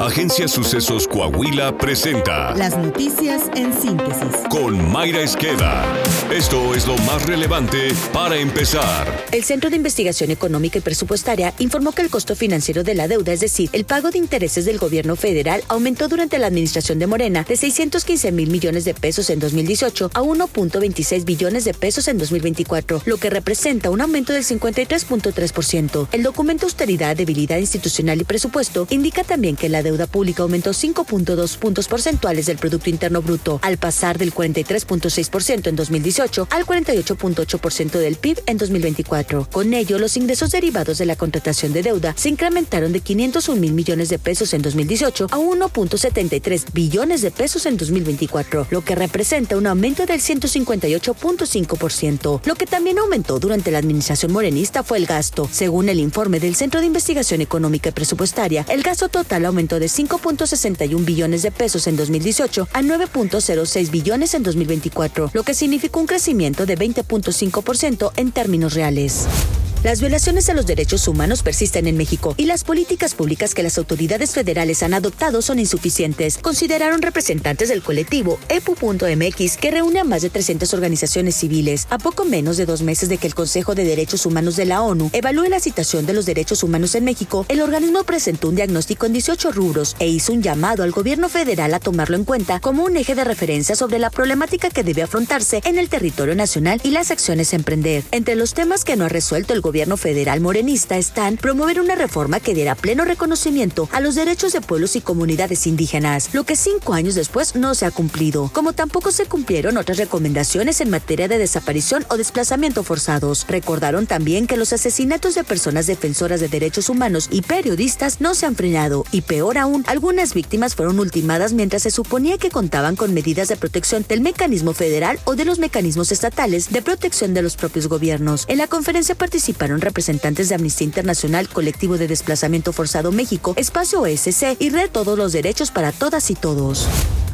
Agencia Sucesos Coahuila presenta Las noticias en síntesis. con Mayra Esqueda. Esto es lo más relevante para empezar. El Centro de Investigación Económica y Presupuestaria informó que el costo financiero de la deuda, es decir, el pago de intereses del gobierno federal, aumentó durante la administración de Morena de 615 mil millones de pesos en 2018 a 1.26 billones de pesos en 2024, lo que representa un aumento del 53.3%. El documento Austeridad, Debilidad Institucional y Presupuesto indica también que la deuda pública aumentó 5.2 puntos porcentuales del Producto Interno Bruto, al pasar del 43.6% en 2018 al 48.8% del PIB en 2024. Con ello, los ingresos derivados de la contratación de deuda se incrementaron de 501 mil millones de pesos en 2018 a 1.73 billones de pesos en 2024, lo que representa un aumento del 158.5%. Lo que también aumentó durante la administración morenista fue el gasto. Según el informe del Centro de Investigación Económica y Presupuestaria, el gasto total aumentó de 5.61 billones de pesos en 2018 a 9.06 billones en 2024, lo que significó un crecimiento de 20.5% en términos reales. Las violaciones a los derechos humanos persisten en México y las políticas públicas que las autoridades federales han adoptado son insuficientes, consideraron representantes del colectivo EPU.mx que reúne a más de 300 organizaciones civiles a poco menos de dos meses de que el Consejo de Derechos Humanos de la ONU evalúe la situación de los derechos humanos en México. El organismo presentó un diagnóstico en 18 rubros e hizo un llamado al gobierno federal a tomarlo en cuenta como un eje de referencia sobre la problemática que debe afrontarse en el territorio nacional y las acciones a emprender. Entre los temas que no ha resuelto el gobierno federal morenista están promover una reforma que diera pleno reconocimiento a los derechos de pueblos y comunidades indígenas, lo que cinco años después no se ha cumplido, como tampoco se cumplieron otras recomendaciones en materia de desaparición o desplazamiento forzados. Recordaron también que los asesinatos de personas defensoras de derechos humanos y periodistas no se han frenado y peor aún, algunas víctimas fueron ultimadas mientras se suponía que contaban con medidas de protección del mecanismo federal o de los mecanismos estatales de protección de los propios gobiernos. En la conferencia participaron representantes de Amnistía Internacional, Colectivo de Desplazamiento Forzado México, Espacio OSC y Red Todos los Derechos para Todas y Todos.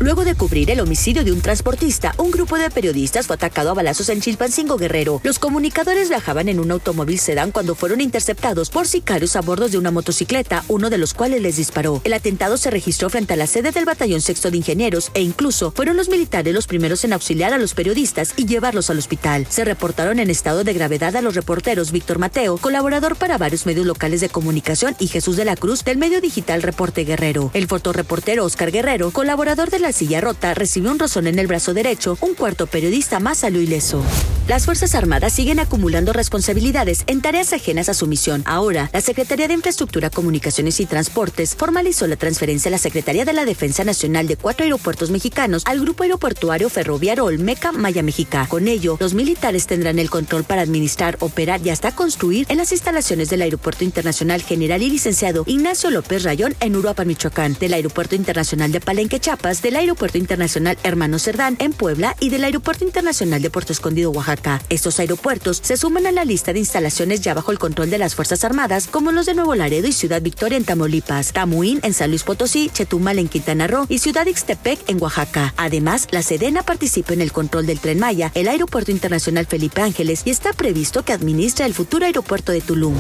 Luego de cubrir el homicidio de un transportista, un grupo de periodistas fue atacado a balazos en Chilpancingo Guerrero. Los comunicadores viajaban en un automóvil sedán cuando fueron interceptados por sicarios a bordo de una motocicleta, uno de los cuales les disparó. El atentado se registró frente a la sede del Batallón Sexto de Ingenieros e incluso fueron los militares los primeros en auxiliar a los periodistas y llevarlos al hospital. Se reportaron en estado de gravedad a los reporteros Víctor Mateo, colaborador para varios medios locales de comunicación, y Jesús de la Cruz del medio digital Reporte Guerrero. El fotoreportero Oscar Guerrero, colaborador de la silla rota, recibió un rozón en el brazo derecho. Un cuarto periodista más salió ileso. Las Fuerzas Armadas siguen acumulando responsabilidades en tareas ajenas a su misión. Ahora, la Secretaría de Infraestructura, Comunicaciones y Transportes formalizó la transferencia a la Secretaría de la Defensa Nacional de cuatro aeropuertos mexicanos al Grupo Aeroportuario Ferroviario Olmeca Maya Mexica. Con ello, los militares tendrán el control para administrar, operar y hasta construir en las instalaciones del Aeropuerto Internacional General y Licenciado Ignacio López Rayón en Uruapan, Michoacán, del Aeropuerto Internacional de Palenque, Chiapas, del Aeropuerto Internacional Hermano Cerdán en Puebla y del Aeropuerto Internacional de Puerto Escondido, Oaxaca. Estos aeropuertos se suman a la lista de instalaciones ya bajo el control de las Fuerzas Armadas, como los de Nuevo Laredo y Ciudad Victoria en Tamaulipas, Tamuín en San Luis Potosí, Chetumal en Quintana Roo y Ciudad Ixtepec en Oaxaca. Además, la Sedena participa en el control del Tren Maya, el Aeropuerto Internacional Felipe Ángeles y está previsto que administra el futuro aeropuerto de Tulum.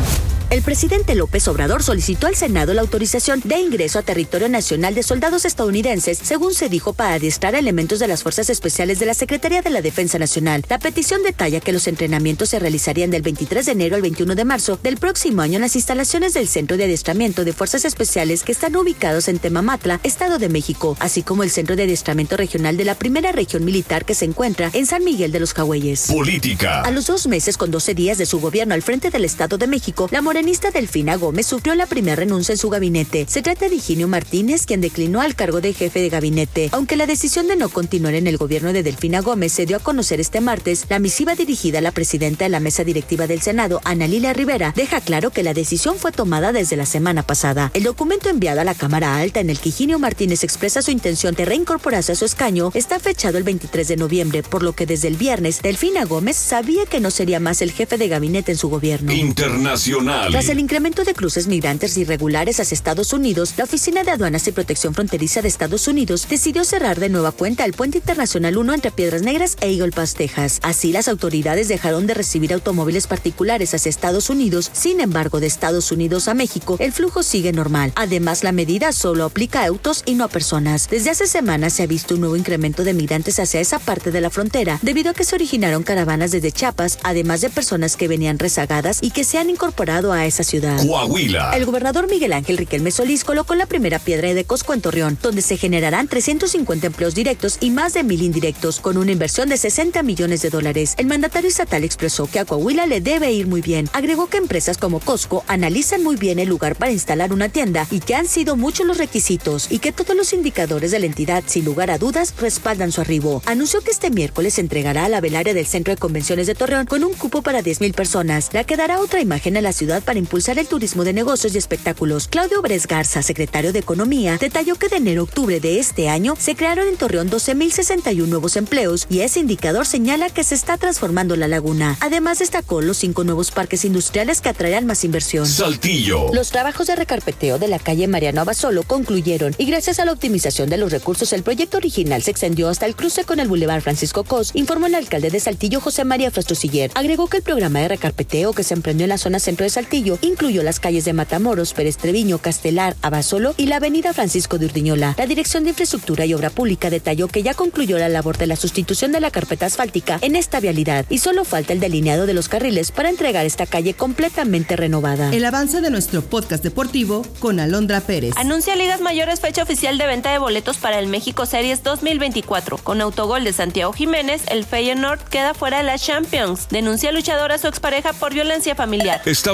El presidente López Obrador solicitó al Senado la autorización de ingreso a territorio nacional de soldados estadounidenses, según se dijo, para adiestrar elementos de las Fuerzas Especiales de la Secretaría de la Defensa Nacional. La petición detalla que los entrenamientos se realizarían del 23 de enero al 21 de marzo del próximo año en las instalaciones del Centro de Adiestramiento de Fuerzas Especiales que están ubicados en Temamatla, Estado de México, así como el Centro de Adiestramiento Regional de la Primera Región Militar que se encuentra en San Miguel de los Cahueyes. Política. A los dos meses con 12 días de su gobierno al frente del Estado de México, la morenista Delfina Gómez sufrió la primera renuncia en su gabinete. Se trata de Higinio Martínez, quien declinó al cargo de jefe de gabinete. Aunque la decisión de no continuar en el gobierno de Delfina Gómez se dio a conocer este martes, la misiva dirigida a la presidenta de la mesa directiva del Senado, Ana Lilia Rivera, deja claro que la decisión fue tomada desde la semana pasada. El documento enviado a la Cámara Alta en el que Higinio Martínez expresa su intención de reincorporarse a su escaño está fechado el 23 de noviembre, por lo que desde el viernes Delfina Gómez sabía que no sería más el jefe de gabinete en su gobierno. Internacional. Tras el incremento de cruces migrantes irregulares hacia Estados Unidos, la Oficina de Aduanas y Protección Fronteriza de Estados Unidos decidió cerrar de nueva cuenta el puente internacional 1 entre Piedras Negras e Eagle Pass, Texas. Así, las autoridades dejaron de recibir automóviles particulares hacia Estados Unidos. Sin embargo, de Estados Unidos a México, el flujo sigue normal. Además, la medida solo aplica a autos y no a personas. Desde hace semanas se ha visto un nuevo incremento de migrantes hacia esa parte de la frontera, debido a que se originaron caravanas desde Chiapas, además de personas que venían rezagadas y que se han incorporado a esa ciudad. Coahuila. El gobernador Miguel Ángel Riquelme Solís colocó la primera piedra de Cosco en Torreón, donde se generarán 350 empleos directos y más de mil indirectos, con una inversión de 60 millones de dólares. El mandatario estatal expresó que a Coahuila le debe ir muy bien. Agregó que empresas como Costco analizan muy bien el lugar para instalar una tienda y que han sido muchos los requisitos y que todos los indicadores de la entidad, sin lugar a dudas, respaldan su arribo. Anunció que este miércoles entregará a la velaria del Centro de Convenciones de Torreón con un cupo para 10.000 personas. La que dará otra imagen a la ciudad para impulsar el turismo de negocios y espectáculos. Claudio Bres Garza, secretario de Economía, detalló que de enero a octubre de este año se crearon en Torreón 12.061 nuevos empleos y ese indicador señala que se está transformando la laguna. Además destacó los cinco nuevos parques industriales que atraerán más inversión. Saltillo. Los trabajos de recarpeteo de la calle Mariano Abasolo concluyeron y gracias a la optimización de los recursos el proyecto original se extendió hasta el cruce con el Boulevard Francisco Cos, informó el alcalde de Saltillo José María Frostosiller. Agregó que el programa de recarpeteo que se emprendió en la zona centro de Saltillo incluyó las calles de Matamoros, Pérez Treviño, Castelar, Abasolo y la avenida Francisco de Urdiñola. La Dirección de Infraestructura y Obra Pública detalló que ya concluyó la labor de la sustitución de la carpeta asfáltica en esta vialidad y solo falta el delineado de los carriles para entregar esta calle completamente renovada. El avance de nuestro podcast deportivo con Alondra Pérez. Anuncia Ligas Mayores fecha oficial de venta de boletos para el México Series 2024. Con autogol de Santiago Jiménez, el Feyenoord queda fuera de la Champions. Denuncia luchador a su expareja por violencia familiar. Está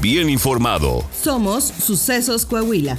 bien informado. Somos Sucesos Coahuila.